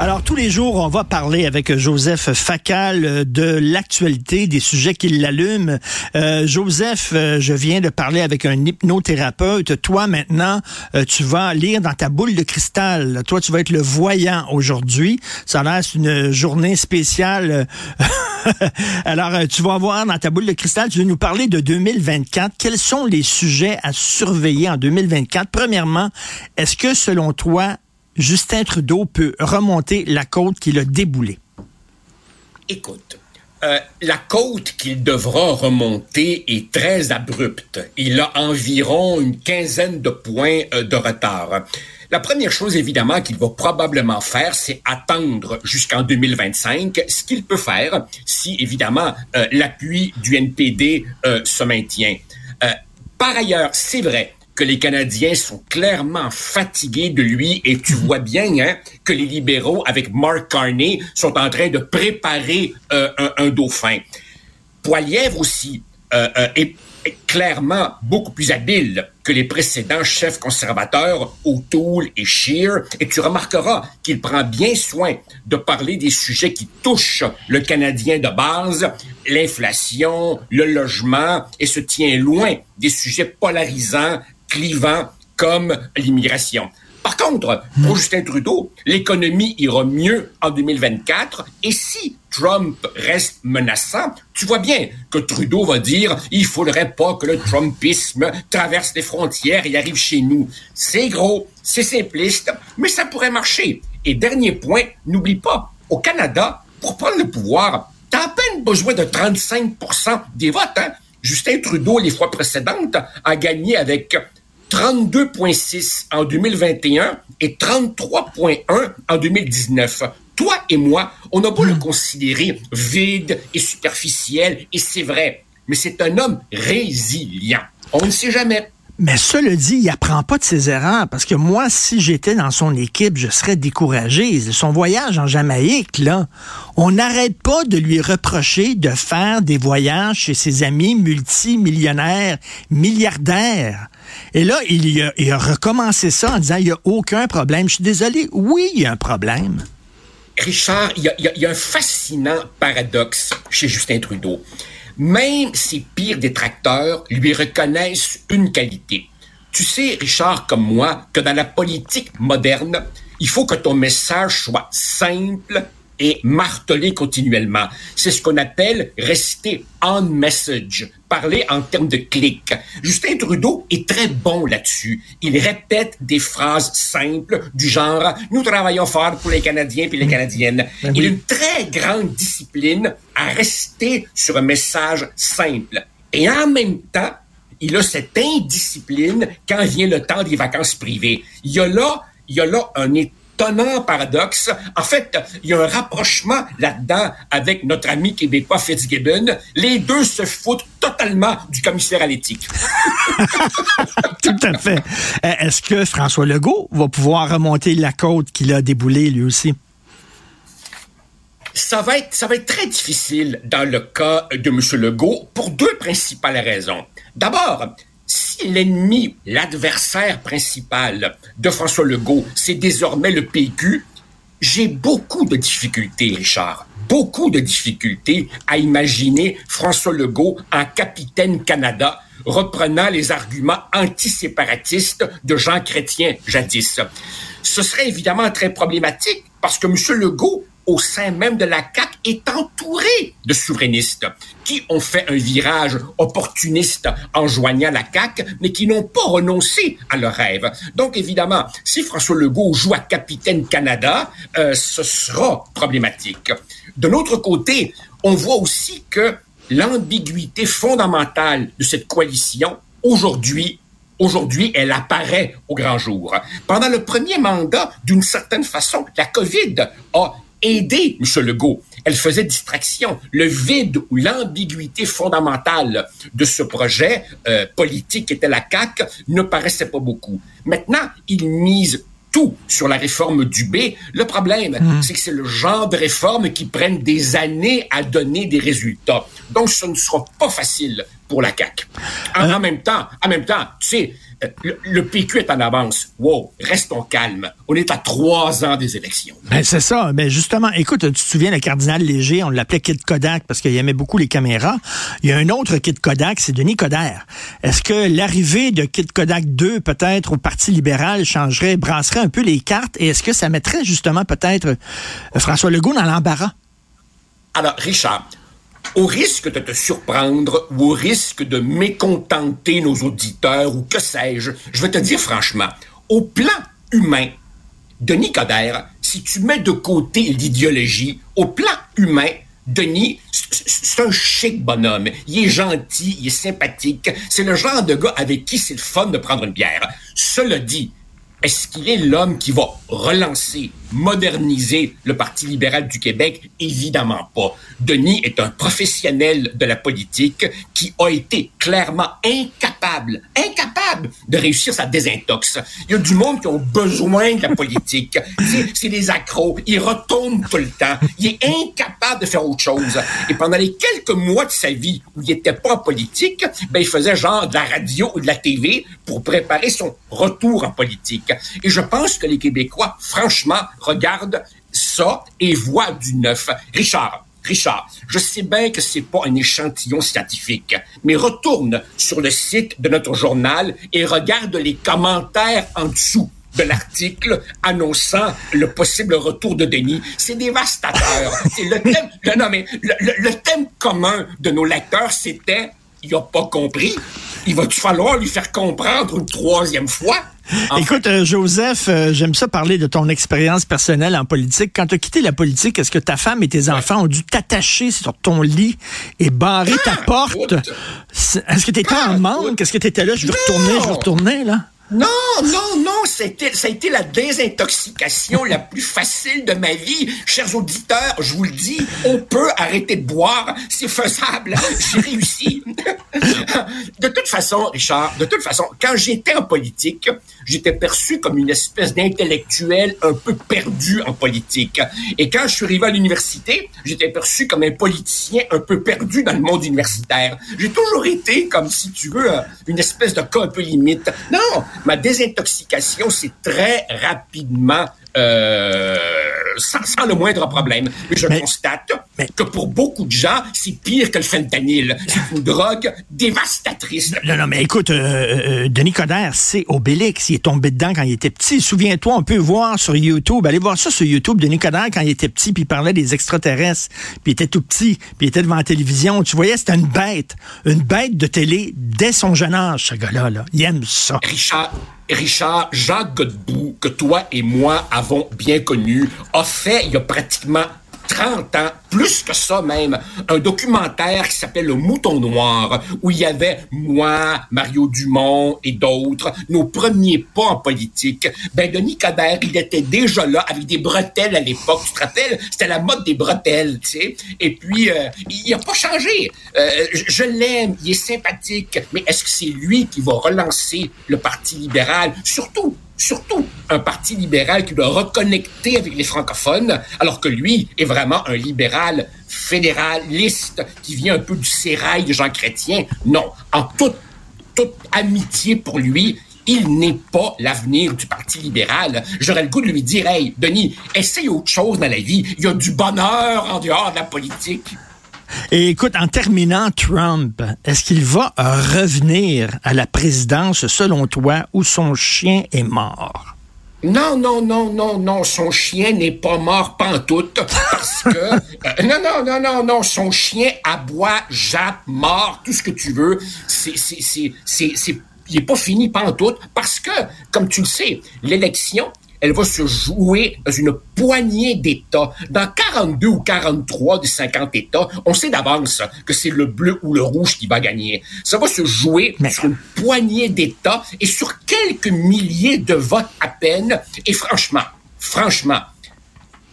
Alors, tous les jours, on va parler avec Joseph Facal de l'actualité, des sujets qui l'allument. Euh, Joseph, euh, je viens de parler avec un hypnothérapeute. Toi, maintenant, euh, tu vas lire dans ta boule de cristal. Toi, tu vas être le voyant aujourd'hui. Ça a une journée spéciale. Alors, tu vas voir dans ta boule de cristal, tu veux nous parler de 2024. Quels sont les sujets à surveiller en 2024? Premièrement, est-ce que, selon toi, Justin Trudeau peut remonter la côte qu'il a déboulée? Écoute, euh, la côte qu'il devra remonter est très abrupte. Il a environ une quinzaine de points euh, de retard. La première chose, évidemment, qu'il va probablement faire, c'est attendre jusqu'en 2025, ce qu'il peut faire si, évidemment, euh, l'appui du NPD se maintient. par ailleurs, c'est vrai, que les Canadiens sont clairement fatigués de lui et tu mhm. vois bien hein, que les libéraux, avec Mark Carney, sont en train de préparer euh, un, dauphin. Poilièvre aussi euh, euh, est, clairement beaucoup plus habile que les précédents chefs conservateurs, O'Toole et Scheer, et tu remarqueras qu'il prend bien soin de parler des sujets qui touchent le Canadien de base, l'inflation, le logement, et se tient loin des sujets polarisants clivant comme l'immigration. Par contre, pour Justin Trudeau, l'économie ira mieux en 2024 et si Trump reste menaçant, tu vois bien que Trudeau va dire il faudrait pas que le Trumpisme traverse les frontières et arrive chez nous. C'est gros, c'est simpliste, mais ça pourrait marcher. Et dernier point, n'oublie pas, au Canada, pour prendre le pouvoir, t'as à peine besoin de 35% des votes. Hein? Justin Trudeau, les fois précédentes, a gagné avec 32,6 en 2021 et 33,1 en 2019. Toi et moi, on n'a pas le hmm. considérer vide et superficiel, et c'est vrai, mais c'est un homme résilient. On ne sait jamais. Mais cela dit, il apprend pas de ses erreurs parce que moi, si j'étais dans son équipe, je serais découragé. Son voyage en Jamaïque, là, on n'arrête pas de lui reprocher de faire des voyages chez ses amis multimillionnaires, milliardaires. Et là, il, a, recommencé ça en disant, il n'y a aucun problème. Je suis désolé, oui, il y a un problème. Richard, il y a un fascinant paradoxe chez Justin Trudeau. Même ses pires détracteurs lui reconnaissent une qualité. Tu sais, Richard, comme moi, que dans la politique moderne, il faut que ton message soit simple et martelé continuellement. C'est ce qu'on appelle rester on message, parler en termes de clic. Justin Trudeau est très bon là-dessus. Il répète des phrases simples du genre nous travaillons fort pour les Canadiens puis les Canadiennes. Ben Il a une très grande discipline à rester sur un message simple. Et en même temps, il a cette indiscipline quand vient le temps des vacances privées. Il y a là, il y a là un état étonnant paradoxe. En fait, il y a un rapprochement là-dedans avec notre ami québécois Fitzgibbon. Les deux se foutent totalement du commissaire à l'éthique. Tout à fait. Euh, est-ce que François Legault va pouvoir remonter la côte qu'il a déboulée lui aussi? Ça va, être, ça va être très difficile dans le cas de M. Legault pour deux principales raisons. D'abord, si l'ennemi, l'adversaire principal de François Legault, c'est désormais le PQ, j'ai beaucoup de difficultés, Richard, beaucoup de difficultés à imaginer François Legault en capitaine Canada, reprenant les arguments antiséparatistes de Jean Chrétien jadis. Ce serait évidemment très problématique parce que M. Legault au sein même de la CAQ est entouré de souverainistes qui ont fait un virage opportuniste en joignant la CAQ, mais qui n'ont pas renoncé à leur rêve. Donc évidemment, si François Legault joue à capitaine Canada, euh, ce sera problématique. De l'autre côté, on voit aussi que l'ambiguïté fondamentale de cette coalition aujourd'hui Aujourd'hui, elle apparaît au grand jour. Pendant le premier mandat, d'une certaine façon, la COVID a aider M. Legault. Elle faisait distraction. Le vide ou l'ambiguïté fondamentale de ce projet euh, politique qui était la CAQ ne paraissait pas beaucoup. Maintenant, il mise tout sur la réforme du B. Le problème, hmm. c'est que c'est le genre de réforme qui prennent des années à donner des résultats. Donc, ce ne sera pas facile pour la CAQ. En, en même temps, en même temps, tu sais, le, PQ est en avance. Wow, restons calmes. On est à trois ans des élections. Ben, c'est ça. Mais ben, justement, écoute, tu te souviens, le cardinal Léger, on l'appelait Kid Kodak parce qu'il aimait beaucoup les caméras. Il y a un autre Kid Kodak, c'est Denis Coderre. Est-ce que l'arrivée de Kid Kodak 2, peut-être, au Parti libéral, changerait, brasserait un peu les cartes? Et est-ce que ça mettrait justement peut-être euh, François Legault dans l'embarras? Alors, Richard, au risque de te surprendre ou au risque de mécontenter nos auditeurs ou que sais-je, je vais te dire franchement, au plan humain, Denis Coderre, si tu mets de côté l'idéologie, au plan humain, Denis, c'est un chic bonhomme. Il est gentil, il est sympathique. C'est le genre de gars avec qui c'est le fun de prendre une bière. Cela dit, est-ce qu'il est l'homme qui va relancer, moderniser le Parti libéral du Québec? Évidemment pas. Denis est un professionnel de la politique qui a été clairement incapable, incapable de réussir sa désintox. Il y a du monde qui a besoin de la politique. C'est des accros. Il retourne tout le temps. Il est incapable de faire autre chose. Et pendant les quelques mois de sa vie où il n'était pas en politique, ben, il faisait genre de la radio ou de la TV pour préparer son retour en politique. Et je pense que les Québécois, franchement, regardent ça et voient du neuf. Richard, Richard, je sais bien que c'est pas un échantillon scientifique, mais retourne sur le site de notre journal et regarde les commentaires en dessous de l'article annonçant le possible retour de Denis. C'est dévastateur. c'est le thème, non, mais le, thème commun de nos lecteurs, c'était il a pas compris. Il va-tu falloir lui faire comprendre une troisième fois? Écoute, euh, Joseph, euh, j'aime ça parler de ton expérience personnelle en politique. Quand tu as quitté la politique, est-ce que ta femme et tes enfants ont dû t'attacher sur ton lit et barrer ta ah, porte? Est-ce que tu étais en ah, manque? Est-ce que tu étais là? Je veux retourner, je veux retourner, là? Non, non, non, c'était, ça a été la désintoxication la plus facile de ma vie. Chers auditeurs, je vous le dis, on peut arrêter de boire, c'est faisable. J'ai réussi. de toute façon, Richard, de toute façon, quand j'étais en politique, j'étais perçu comme une espèce d'intellectuel un peu perdu en politique. Et quand je suis arrivé à l'université, j'étais perçu comme un politicien un peu perdu dans le monde universitaire. J'ai toujours été, comme si tu veux, une espèce de cas un peu limite. Non, ma désintoxication s'est très rapidement euh, sans, le moindre problème. Mais je constate que pour beaucoup de gens, c'est pire que le fentanyl. C'est une drogue dévastatrice. Non, non, mais écoute, euh, euh, Denis Coderre, c'est Obélix. Il est tombé dedans quand il était petit. Souviens-toi, on peut voir sur YouTube, allez voir ça sur YouTube, Denis Coderre quand il était petit, puis il parlait des extraterrestres, puis il était tout petit, puis il était devant la télévision. Tu voyais, c'était une bête. Une bête de télé dès son jeune âge, ce gars-là. Là. Il aime ça. Richard, Richard, Jacques Godbout, que toi et moi avons bien connu, a fait il y a pratiquement 30 ans, plus que ça même, un documentaire qui s'appelle Le Mouton Noir, où il y avait moi, Mario Dumont et d'autres, nos premiers pas en politique. Ben, Denis Coderre, il était déjà là avec des bretelles à l'époque. Tu te rappelles? C'était la mode des bretelles, tu sais. Et puis, euh, il n'a pas changé. Euh, je l'aime, il est sympathique, mais est-ce que c'est lui qui va relancer le Parti libéral? Surtout surtout un parti libéral qui doit reconnecter avec les francophones, alors que lui est vraiment un libéral fédéraliste qui vient un peu du sérail de Jean Chrétien. Non, en toute, toute amitié pour lui, il n'est pas l'avenir du Parti libéral. J'aurais le goût de lui dire, hey, Denis, essaye autre chose dans la vie. Il y a du bonheur en dehors de la politique. Et écoute, en terminant, Trump, est-ce qu'il va revenir à la présidence, selon toi, où son chien est mort? Non, non, non, non, non, son chien n'est pas mort pantoute parce que... Euh, non, non, non, non, non, son chien aboie, jappe, mort, tout ce que tu veux. C'est, c'est, c'est, c'est, il n'est pas fini pantoute parce que, comme tu le sais, l'élection, elle va se jouer dans une poignée d'États. Dans 42 ou 43 des 50 États, on sait d'avance que c'est le bleu ou le rouge qui va gagner. Ça va se jouer sur une poignée d'États et sur quelques milliers de votes à peine. Et franchement, franchement,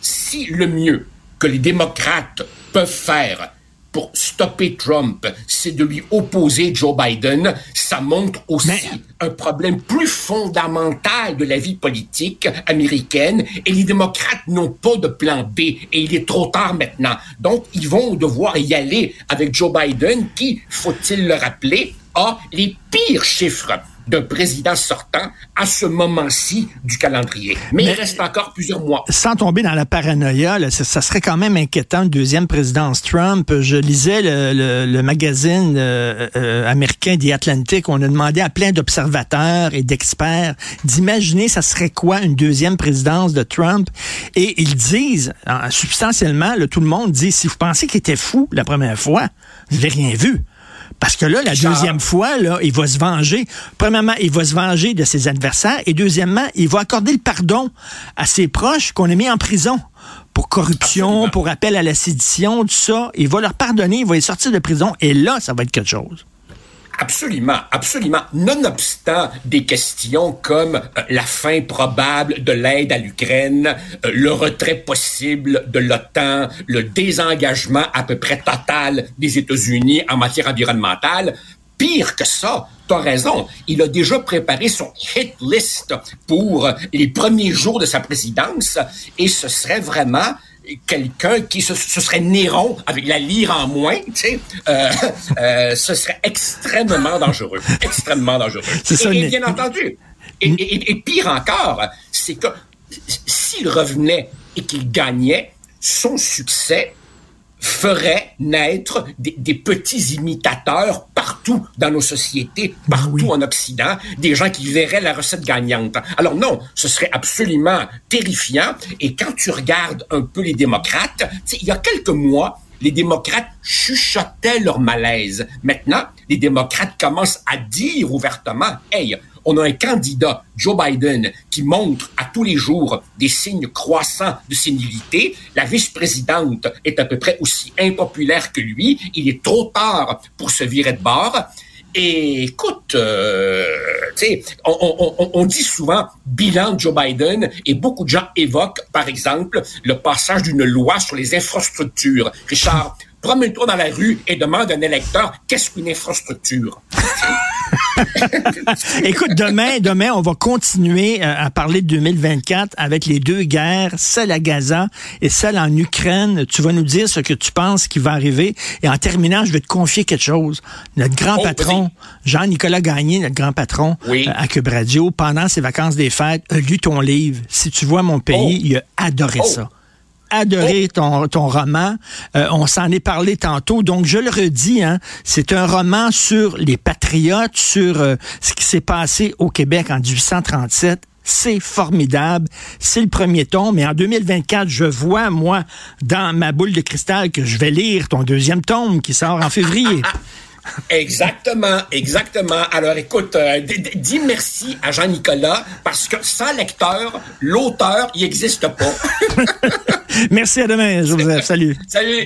si le mieux que les démocrates peuvent faire pour stopper Trump, c'est de lui opposer Joe Biden, ça montre aussi un problème plus fondamental de la vie politique américaine. Et les démocrates n'ont pas de plan B. Et il est trop tard maintenant. Donc, ils vont devoir y aller avec Joe Biden qui, faut-il le rappeler, a les pires chiffres d'un président sortant à ce moment-ci du calendrier. Mais, il reste encore plusieurs mois. Sans tomber dans la paranoïa, là, ça, serait quand même inquiétant, une deuxième présidence Trump. Je lisais le, le, magazine euh, euh, américain The Atlantic. On a demandé à plein d'observateurs et d'experts d'imaginer ça serait quoi une deuxième présidence de Trump. Et ils disent, substantiellement, tout le monde dit, si vous pensez qu'il était fou la première fois, vous n'avez rien vu. Parce que là, la deuxième fois, là, il va se venger. Premièrement, il va se venger de ses adversaires. Et deuxièmement, il va accorder le pardon à ses proches qu'on a mis en prison pour corruption, pour appel à la sédition, tout ça. Il va leur pardonner, il va les sortir de prison. Et là, ça va être quelque chose. Absolument, absolument. Nonobstant des questions comme euh, la fin probable de l'aide à l'Ukraine, euh, le retrait possible de l'OTAN, le désengagement à peu près total des États-Unis en matière environnementale, pire que ça, t'as raison, il a déjà préparé son hit list pour les premiers jours de sa présidence et ce serait vraiment quelqu'un qui ce, serait Néron avec la lyre en moins, tu sais, euh, euh, ce serait extrêmement dangereux, extrêmement dangereux. et, bien entendu, et, pire encore, c'est que s'il revenait et qu'il gagnait, son succès ferait naître des, petits imitateurs partout dans nos sociétés, ben partout en Occident, des gens qui verraient la recette gagnante. Alors non, ce serait absolument terrifiant. Et quand tu regardes un peu les démocrates, il y a quelques mois, les démocrates chuchotaient leur malaise. Maintenant, les démocrates commencent à dire ouvertement, hey, on a un candidat, Joe Biden, qui montre à tous les jours des signes croissants de sénilité. La vice-présidente est à peu près aussi impopulaire que lui. Il est trop tard pour se virer de bord. Et écoute, euh, on, on, dit souvent bilan de Joe Biden et beaucoup de gens évoquent, par exemple, le passage d'une loi sur les infrastructures. Richard, promène-toi dans la rue et demande à un électeur qu'est-ce qu'une infrastructure? Écoute, demain, demain, on va continuer euh, à parler de 2024 avec les deux guerres, celle à Gaza et celle en Ukraine. Tu vas nous dire ce que tu penses qui va arriver. Et en terminant, je vais te confier quelque chose. Notre grand oh, patron, Jean-Nicolas Gagné, notre grand patron euh, à Cube Radio, pendant ses vacances des fêtes, a lu ton livre. Si tu vois mon pays, oh. il a adoré oh. ça adoré ton, ton roman. Euh, on s'en est parlé tantôt. Donc, je le redis, hein, c'est un roman sur les patriotes, sur euh, ce qui s'est passé au Québec en 1837. C'est formidable. C'est le premier tome. Mais en 2024, je vois, moi, dans ma boule de cristal, que je vais lire ton deuxième tome qui sort en février. Exactement, exactement. Alors écoute, euh, dis merci à Jean-Nicolas parce que sans lecteur, l'auteur, il n'existe pas. merci à demain, Joseph. Salut. Salut.